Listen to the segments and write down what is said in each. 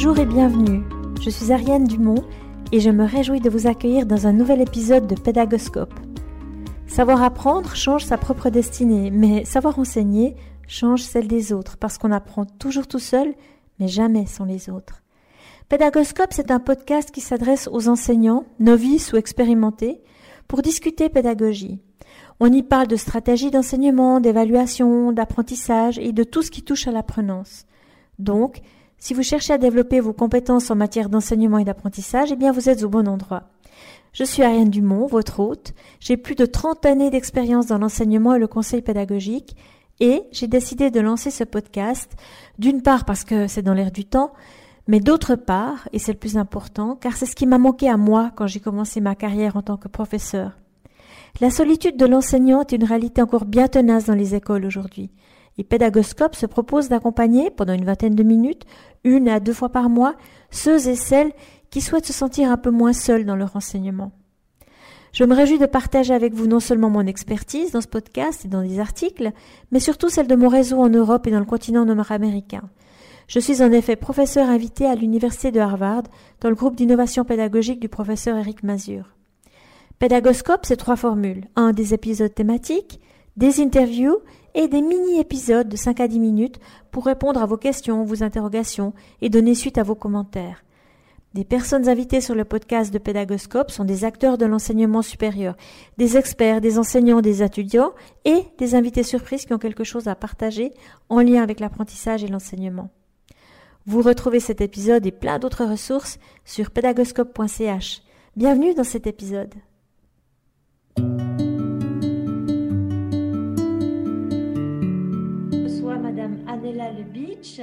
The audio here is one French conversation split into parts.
Bonjour et bienvenue. Je suis Ariane Dumont et je me réjouis de vous accueillir dans un nouvel épisode de Pédagoscope. Savoir apprendre change sa propre destinée, mais savoir enseigner change celle des autres parce qu'on apprend toujours tout seul, mais jamais sans les autres. Pédagoscope, c'est un podcast qui s'adresse aux enseignants, novices ou expérimentés, pour discuter pédagogie. On y parle de stratégie d'enseignement, d'évaluation, d'apprentissage et de tout ce qui touche à l'apprenance. Donc, si vous cherchez à développer vos compétences en matière d'enseignement et d'apprentissage, eh bien vous êtes au bon endroit. Je suis Ariane Dumont, votre hôte. J'ai plus de 30 années d'expérience dans l'enseignement et le conseil pédagogique et j'ai décidé de lancer ce podcast, d'une part parce que c'est dans l'air du temps, mais d'autre part, et c'est le plus important, car c'est ce qui m'a manqué à moi quand j'ai commencé ma carrière en tant que professeur. La solitude de l'enseignant est une réalité encore bien tenace dans les écoles aujourd'hui. Et Pédagoscope se propose d'accompagner, pendant une vingtaine de minutes, une à deux fois par mois, ceux et celles qui souhaitent se sentir un peu moins seuls dans leur enseignement. Je me réjouis de partager avec vous non seulement mon expertise dans ce podcast et dans des articles, mais surtout celle de mon réseau en Europe et dans le continent nord-américain. Je suis en effet professeur invité à l'Université de Harvard dans le groupe d'innovation pédagogique du professeur Eric Mazur. Pédagoscope, c'est trois formules. Un, des épisodes thématiques, des interviews et des mini-épisodes de 5 à 10 minutes pour répondre à vos questions, vos interrogations et donner suite à vos commentaires. Des personnes invitées sur le podcast de Pédagoscope sont des acteurs de l'enseignement supérieur, des experts, des enseignants, des étudiants et des invités surprises qui ont quelque chose à partager en lien avec l'apprentissage et l'enseignement. Vous retrouvez cet épisode et plein d'autres ressources sur pédagoscope.ch. Bienvenue dans cet épisode. Anela Lebic.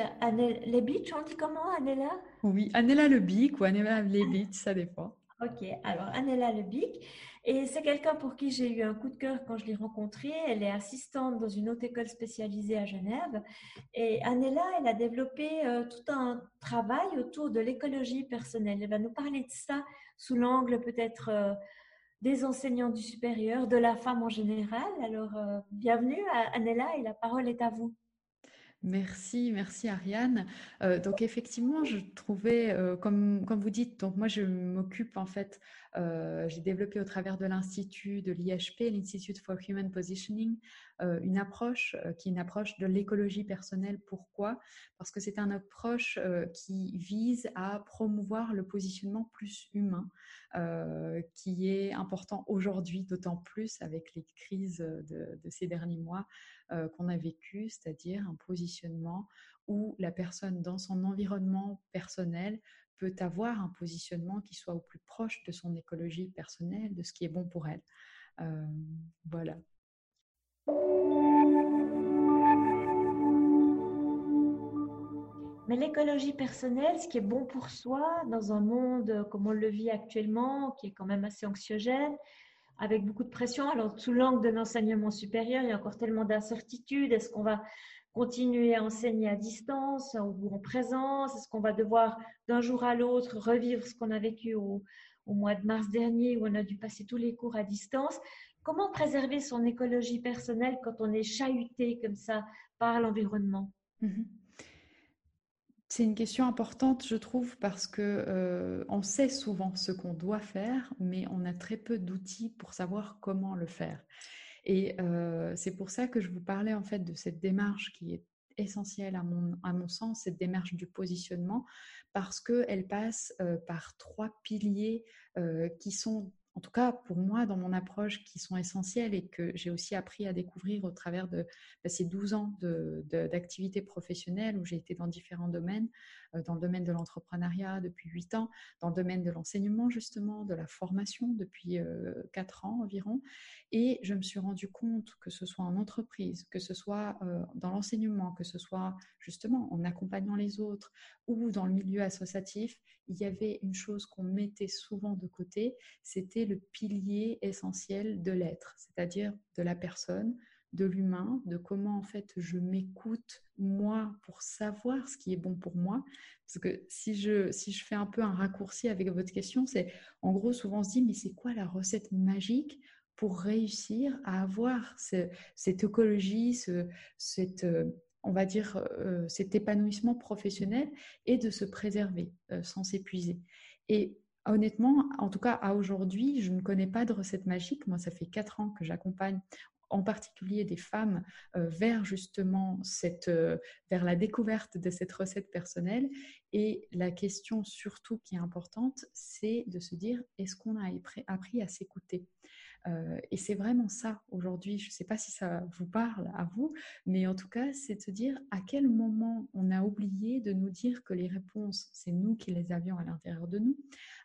Lebic, on dit comment, Anela? Oui, Anela Lebic ou Anela Lebic, ça dépend. Ok, alors Anela Lebic. Et c'est quelqu'un pour qui j'ai eu un coup de cœur quand je l'ai rencontrée. Elle est assistante dans une haute école spécialisée à Genève. Et Anela, elle a développé euh, tout un travail autour de l'écologie personnelle. Elle va nous parler de ça sous l'angle peut-être euh, des enseignants du supérieur, de la femme en général. Alors, euh, bienvenue à Anela et la parole est à vous. Merci, merci Ariane. Euh, donc effectivement, je trouvais, euh, comme, comme vous dites, donc moi je m'occupe en fait, euh, j'ai développé au travers de l'Institut de l'IHP, l'Institute for Human Positioning, une approche qui est une approche de l'écologie personnelle. Pourquoi? Parce que c'est une approche qui vise à promouvoir le positionnement plus humain, qui est important aujourd'hui, d'autant plus avec les crises de, ces derniers mois euh, qu'on a vécu, c'est-à-dire un positionnement où la personne dans son environnement personnel peut avoir un positionnement qui soit au plus proche de son écologie personnelle, de ce qui est bon pour elle. Euh, voilà. Mais l'écologie personnelle, ce qui est bon pour soi dans un monde comme on le vit actuellement, qui est quand même assez anxiogène, avec beaucoup de pression. Alors, sous l'angle de l'enseignement supérieur, il y a encore tellement d'incertitudes. Est-ce qu'on va continuer à enseigner à distance ou en présence? Est-ce qu'on va devoir d'un jour à l'autre revivre ce qu'on a vécu au, mois de mars dernier où on a dû passer tous les cours à distance? Comment préserver son écologie personnelle quand on est chahuté comme ça par l'environnement? Mhm. C'est une question importante, je trouve, parce que euh, on sait souvent ce qu'on doit faire, mais on a très peu d'outils pour savoir comment le faire. Et euh, c'est pour ça que je vous parlais en fait de cette démarche qui est essentielle à mon, à mon sens, cette démarche du positionnement, parce qu'elle passe euh, par trois piliers qui sont en tout cas pour moi, dans mon approche, qui sont essentielles et que j'ai aussi appris à découvrir au travers de, bah, ces 12 ans d'activité professionnelle où j'ai été dans différents domaines, euh, dans le domaine de l'entrepreneuriat depuis 8 ans, dans le domaine de l'enseignement justement, de la formation depuis 4 euh, ans environ. Et je me suis rendu compte que ce soit en entreprise, que ce soit euh, dans l'enseignement, que ce soit justement en accompagnant les autres ou dans le milieu associatif, il y avait une chose qu'on mettait souvent de côté, c'était le pilier essentiel de l'être, c'est-à-dire de la personne, de l'humain, de comment en fait je m'écoute moi pour savoir ce qui est bon pour moi. Parce que si je, si je fais un peu un raccourci avec votre question, c'est en gros souvent on se dit mais c'est quoi la recette magique pour réussir à avoir cette écologie, ce, cette, euh, on va dire, cet épanouissement professionnel et de se préserver sans s'épuiser? Honnêtement, en tout cas à aujourd'hui, je ne connais pas de recette magique. Moi, ça fait quatre ans que j'accompagne en particulier des femmes euh, vers justement cette, euh, vers la découverte de cette recette personnelle. Et la question surtout qui est importante, c'est de se dire est-ce qu'on a appris à s'écouter? Euh, et c'est vraiment ça aujourd'hui. Je ne sais pas si ça vous parle à vous, mais en tout cas, c'est de se dire à quel moment on a oublié de nous dire que les réponses, c'est nous qui les avions à l'intérieur de nous.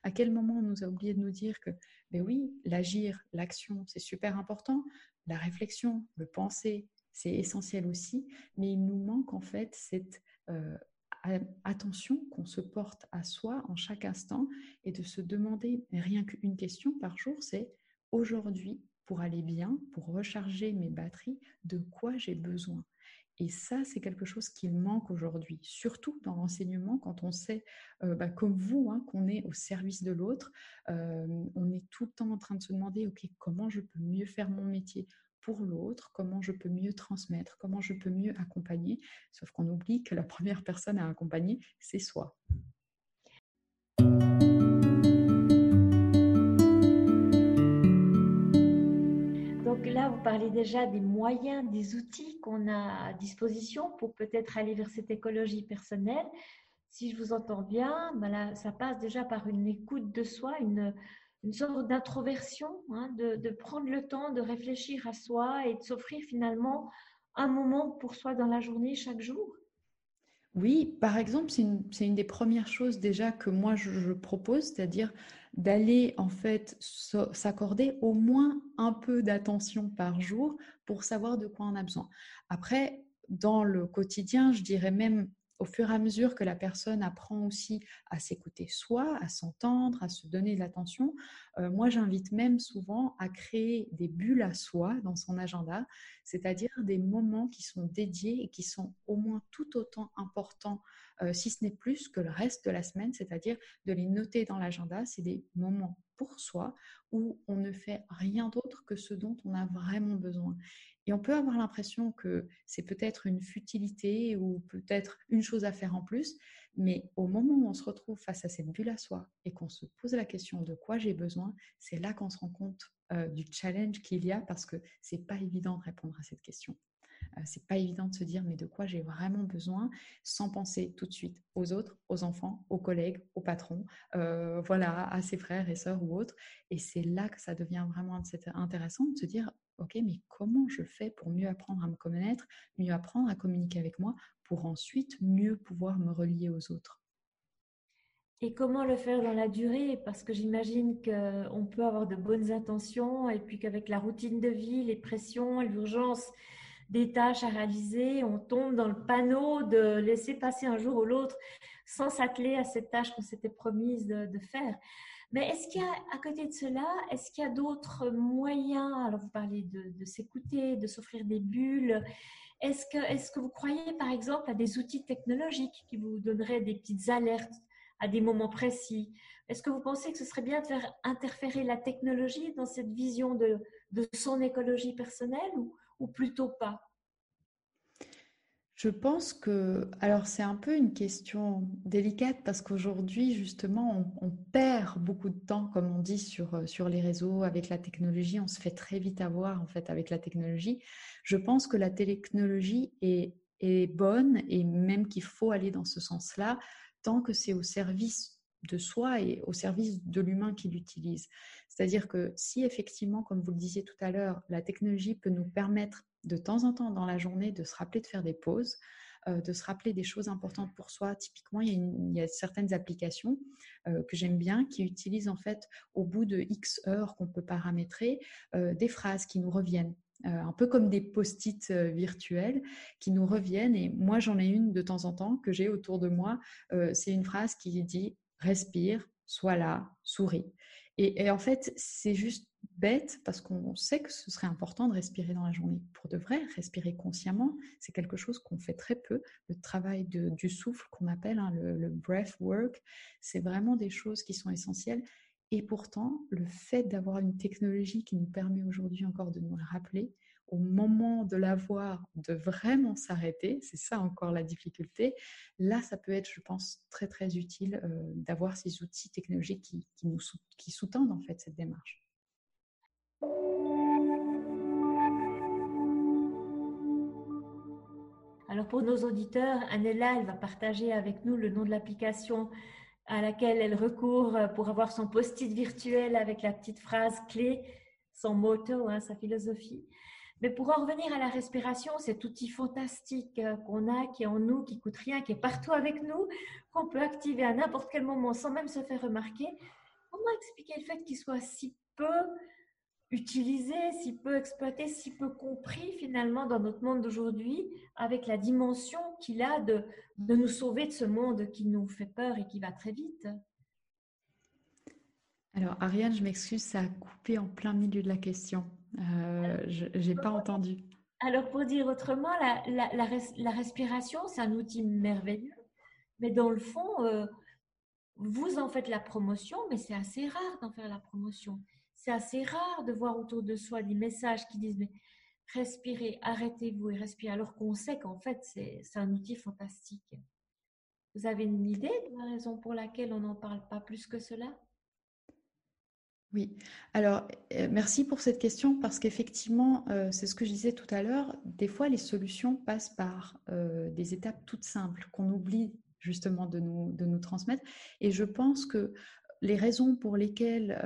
À quel moment on nous a oublié de nous dire que, ben oui, l'agir, l'action, c'est super important, la réflexion, le penser, c'est essentiel aussi, mais il nous manque en fait cette euh, attention qu'on se porte à soi en chaque instant et de se demander rien qu'une question par jour, c'est aujourd'hui, pour aller bien, pour recharger mes batteries, de quoi j'ai besoin et ça, c'est quelque chose qui manque aujourd'hui, surtout dans l'enseignement, quand on sait, euh, bah, comme vous, hein, qu'on est au service de l'autre. Euh, on est tout le temps en train de se demander, OK, comment je peux mieux faire mon métier pour l'autre, comment je peux mieux transmettre, comment je peux mieux accompagner. Sauf qu'on oublie que la première personne à accompagner, c'est soi. Vous parlez déjà des moyens, des outils qu'on a à disposition pour peut-être aller vers cette écologie personnelle. Si je vous entends bien, ben ça passe déjà par une écoute de soi, une, sorte d'introversion, hein, de, prendre le temps de réfléchir à soi et de s'offrir finalement un moment pour soi dans la journée chaque jour. Oui, par exemple, c'est une, des premières choses déjà que moi je propose, c'est-à-dire d'aller en fait s'accorder au moins un peu d'attention par jour pour savoir de quoi on a besoin. Après, dans le quotidien, je dirais même au fur et à mesure que la personne apprend aussi à s'écouter soi, à s'entendre, à se donner de l'attention, euh, moi j'invite même souvent à créer des bulles à soi dans son agenda, c'est-à-dire des moments qui sont dédiés et qui sont au moins tout autant importants, euh, si ce n'est plus que le reste de la semaine, c'est-à-dire de les noter dans l'agenda. C'est des moments pour soi où on ne fait rien d'autre que ce dont on a vraiment besoin. Et on peut avoir l'impression que c'est peut-être une futilité ou peut-être une chose à faire en plus, mais au moment où on se retrouve face à cette bulle à soi et qu'on se pose la question de quoi j'ai besoin, c'est là qu'on se rend compte euh, du challenge qu'il y a parce que c'est pas évident de répondre à cette question. Euh, c'est pas évident de se dire mais de quoi j'ai vraiment besoin sans penser tout de suite aux autres, aux enfants, aux collègues, aux patrons, euh, voilà, à ses frères et sœurs ou autres. Et c'est là que ça devient vraiment intéressant de se dire ok mais comment je fais pour mieux apprendre à me connaître, mieux apprendre à communiquer avec moi pour ensuite mieux pouvoir me relier aux autres? Et comment le faire dans la durée? Parce que j'imagine qu'on peut avoir de bonnes intentions et puis qu'avec la routine de vie, les pressions, l'urgence des tâches à réaliser, on tombe dans le panneau de laisser passer un jour ou l'autre sans s'atteler à cette tâche qu'on s'était promise de, faire. Mais est-ce qu'il y a, à côté de cela, est-ce qu'il y a d'autres moyens? Alors, vous parlez de, s'écouter, de s'offrir des bulles. Est-ce que, est que vous croyez, par exemple, à des outils technologiques qui vous donneraient des petites alertes à des moments précis? Est-ce que vous pensez que ce serait bien de faire interférer la technologie dans cette vision de, de son écologie personnelle ou, ou plutôt pas? Je pense que, alors c'est un peu une question délicate parce qu'aujourd'hui, justement, on, perd beaucoup de temps, comme on dit, sur, euh, sur les réseaux, avec la technologie. On se fait très vite avoir, en fait, avec la technologie. Je pense que la technologie est, est bonne et même qu'il faut aller dans ce sens-là tant que c'est au service de soi et au service de l'humain qui l'utilise. C'est-à-dire que si effectivement, comme vous le disiez tout à l'heure, la technologie peut nous permettre de temps en temps dans la journée de se rappeler de faire des pauses, euh, de se rappeler des choses importantes pour soi. Typiquement, il y a, certaines applications euh, que j'aime bien qui utilisent en fait au bout de X heures qu'on peut paramétrer euh, des phrases qui nous reviennent. un peu comme des post-it virtuels qui nous reviennent. Et moi, j'en ai une de temps en temps que j'ai autour de moi. c'est une phrase qui dit respire, sois là, souris. Et, en fait, c'est juste bête parce qu'on sait que ce serait important de respirer dans la journée. Pour de vrai, respirer consciemment, c'est quelque chose qu'on fait très peu. Le travail du souffle qu'on appelle hein, le, breath work, c'est vraiment des choses qui sont essentielles. Et pourtant, le fait d'avoir une technologie qui nous permet aujourd'hui encore de nous le rappeler, au moment de l'avoir, de vraiment s'arrêter, c'est ça encore la difficulté, là, ça peut être, je pense, très très utile euh, d'avoir ces outils technologiques qui, qui, sous-tendent en fait cette démarche. Alors pour nos auditeurs, Anela, elle va partager avec nous le nom de l'application à laquelle elle recourt pour avoir son post-it virtuel avec la petite phrase clé, son motto, hein, sa philosophie. Mais pour en revenir à la respiration, cet outil fantastique euh, qu'on a, qui est en nous, qui coûte rien, qui est partout avec nous, qu'on peut activer à n'importe quel moment sans même se faire remarquer, comment expliquer le fait qu'il soit si peu utilisé, si peu exploité, si peu compris finalement dans notre monde d'aujourd'hui, avec la dimension qu'il a de, de nous sauver de ce monde qui nous fait peur et qui va très vite? Alors, Ariane, je m'excuse, ça a coupé en plein milieu de la question. Euh, je n'ai pas entendu. Alors, pour dire autrement, la, respiration, c'est un outil merveilleux, mais dans le fond, euh, vous en faites la promotion, mais c'est assez rare d'en faire la promotion. C'est assez rare de voir autour de soi des messages qui disent mais respirez, arrêtez-vous et respirez, alors qu'on sait qu'en fait, c'est un outil fantastique. Vous avez une idée de la raison pour laquelle on n'en parle pas plus que cela? Oui, alors euh, merci pour cette question parce qu'effectivement, euh, c'est ce que je disais tout à l'heure, des fois les solutions passent par euh, des étapes toutes simples qu'on oublie justement de nous, de nous transmettre. Et je pense que les raisons pour lesquelles,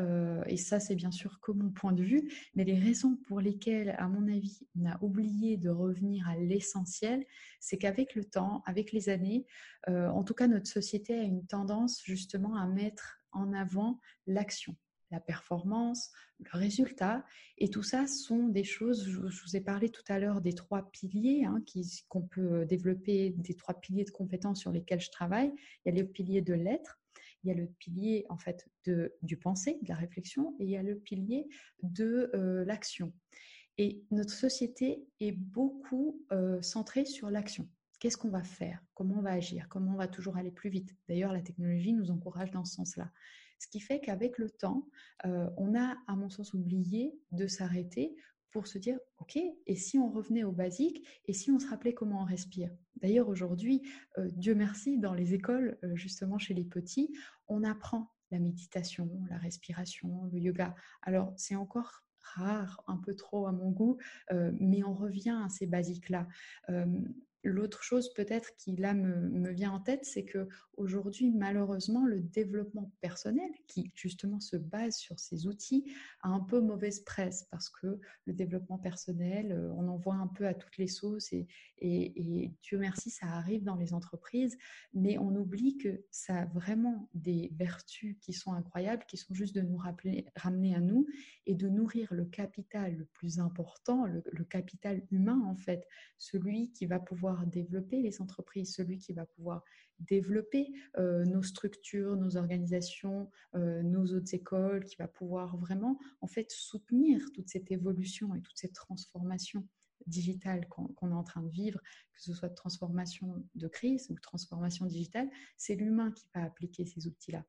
et ça c'est bien sûr que mon point de vue, mais les raisons pour lesquelles, à mon avis, on a oublié de revenir à l'essentiel, c'est qu'avec le temps, avec les années, en tout cas notre société a une tendance justement à mettre en avant l'action la performance, le résultat. Et tout ça sont des choses, je, vous ai parlé tout à l'heure des trois piliers hein, qu'on peut développer, des trois piliers de compétences sur lesquels je travaille. Il y a le pilier de l'être, il y a le pilier en fait de, du penser, de la réflexion, et il y a le pilier de euh, l'action. Et notre société est beaucoup euh, centrée sur l'action. Qu'est-ce qu'on va faire? Comment on va agir? Comment on va toujours aller plus vite? D'ailleurs, la technologie nous encourage dans ce sens-là. Ce qui fait qu'avec le temps, euh, on a, à mon sens, oublié de s'arrêter pour se dire, OK, et si on revenait au basique, et si on se rappelait comment on respire D'ailleurs, aujourd'hui, euh, Dieu merci, dans les écoles, euh, justement chez les petits, on apprend la méditation, la respiration, le yoga. Alors, c'est encore rare, un peu trop à mon goût, mais on revient à ces basiques-là. L'autre chose peut-être qui là me, vient en tête, c'est que aujourd'hui malheureusement le développement personnel, qui justement se base sur ces outils, a un peu mauvaise presse parce que le développement personnel, euh, on en voit un peu à toutes les sauces et, et, Dieu merci, ça arrive dans les entreprises, mais on oublie que ça a vraiment des vertus qui sont incroyables, qui sont juste de nous rappeler, ramener à nous et de nourrir le capital le plus important, le capital humain en fait, celui qui va pouvoir développer les entreprises, celui qui va pouvoir développer euh, nos structures, nos organisations, euh, nos autres écoles, qui va pouvoir vraiment en fait soutenir toute cette évolution et toute cette transformation digitale qu'on est en train de vivre, que ce soit de transformation de crise ou transformation digitale, c'est l'humain qui va appliquer ces outils-là.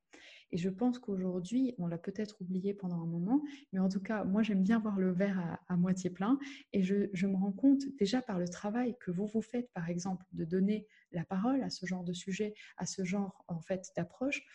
Et je pense qu'aujourd'hui, on l'a peut-être oublié pendant un moment, mais en tout cas, moi, j'aime bien voir le verre à, moitié plein. Et je, me rends compte déjà par le travail que vous vous faites, par exemple, de donner la parole à ce genre de sujet, à ce genre en fait d'approche,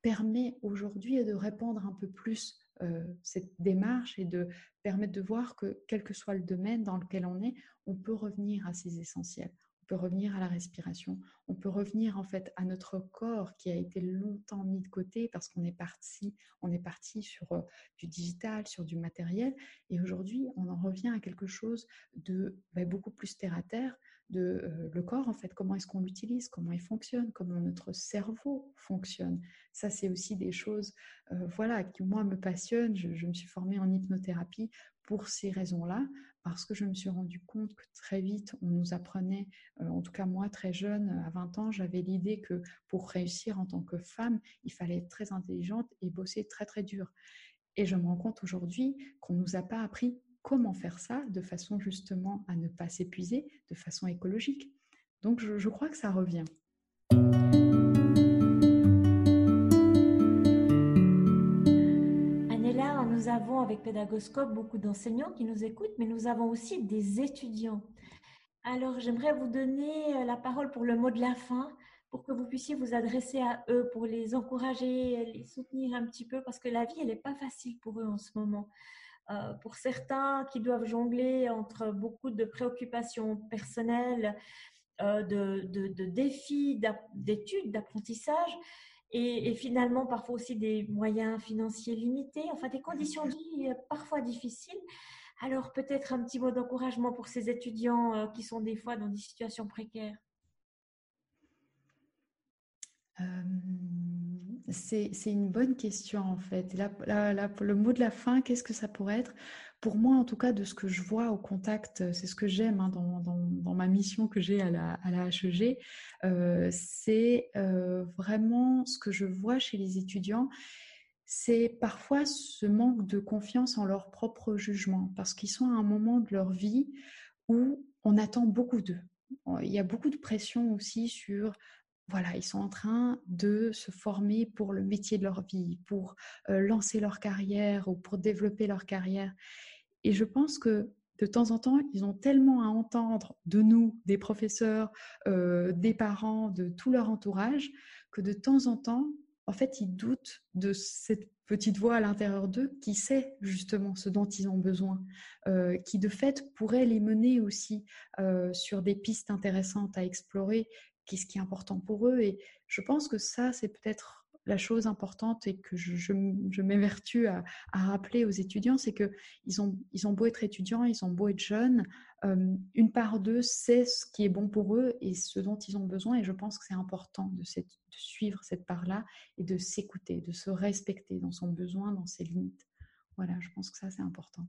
permet aujourd'hui de répondre un peu plus euh, cette démarche et de permettre de voir que quel que soit le domaine dans lequel on est, on peut revenir à ces essentiels. Revenir à la respiration, on peut revenir en fait à notre corps qui a été longtemps mis de côté parce qu'on est parti, on est parti sur euh, du digital, sur du matériel, et aujourd'hui on en revient à quelque chose de bah, beaucoup plus terre à terre, de euh, le corps, en fait, comment est-ce qu'on l'utilise, comment il fonctionne, comment notre cerveau fonctionne? Ça, c'est aussi des choses euh, voilà, qui, moi, me passionnent. Je, me suis formée en hypnothérapie pour ces raisons-là, parce que je me suis rendu compte que très vite, on nous apprenait, euh, en tout cas moi, très jeune, à 20 ans, j'avais l'idée que pour réussir en tant que femme, il fallait être très intelligente et bosser très, très dur. Et je me rends compte aujourd'hui qu'on ne nous a pas appris comment faire ça de façon justement à ne pas s'épuiser, de façon écologique. Donc je, crois que ça revient. Nous avons avec Pédagoscope beaucoup d'enseignants qui nous écoutent, mais nous avons aussi des étudiants. Alors, j'aimerais vous donner euh, la parole pour le mot de la fin, pour que vous puissiez vous adresser à eux, pour les encourager, les soutenir un petit peu, parce que la vie, elle n'est pas facile pour eux en ce moment. Euh, pour certains qui doivent jongler entre beaucoup de préoccupations personnelles, euh, de, de, défis d'études, d'apprentissage, et, finalement parfois aussi des moyens financiers limités, enfin des conditions de vie euh, parfois difficiles. Alors peut-être un petit mot d'encouragement pour ces étudiants qui sont des fois dans des situations précaires. c'est une bonne question en fait. le mot de la fin, qu'est-ce que ça pourrait être? Pour moi, en tout cas, de ce que je vois au contact, c'est ce que j'aime hein, dans, ma mission que j'ai à la, à HEG, euh, c'est euh, vraiment ce que je vois chez les étudiants, c'est parfois ce manque de confiance en leur propre jugement, parce qu'ils sont à un moment de leur vie où on attend beaucoup d'eux. Il y a beaucoup de pression aussi sur voilà, ils sont en train de se former pour le métier de leur vie, pour lancer leur carrière ou pour développer leur carrière. Et je pense que de temps en temps, ils ont tellement à entendre de nous, des professeurs, des parents, de tout leur entourage, que de temps en temps, en fait, ils doutent de cette petite voix à l'intérieur d'eux qui sait justement ce dont ils ont besoin, qui de fait pourrait les mener aussi sur des pistes intéressantes à explorer qu'est-ce qui est important pour eux. Et je pense que ça, c'est peut-être la chose importante et que je, m'évertue à, rappeler aux étudiants, c'est qu'ils ont, ils ont beau être étudiants, ils ont beau être jeunes, euh, une part d'eux sait ce qui est bon pour eux et ce dont ils ont besoin. Et je pense que c'est important de, suivre cette part-là et de s'écouter, de se respecter dans son besoin, dans ses limites. Voilà, je pense que ça, c'est important.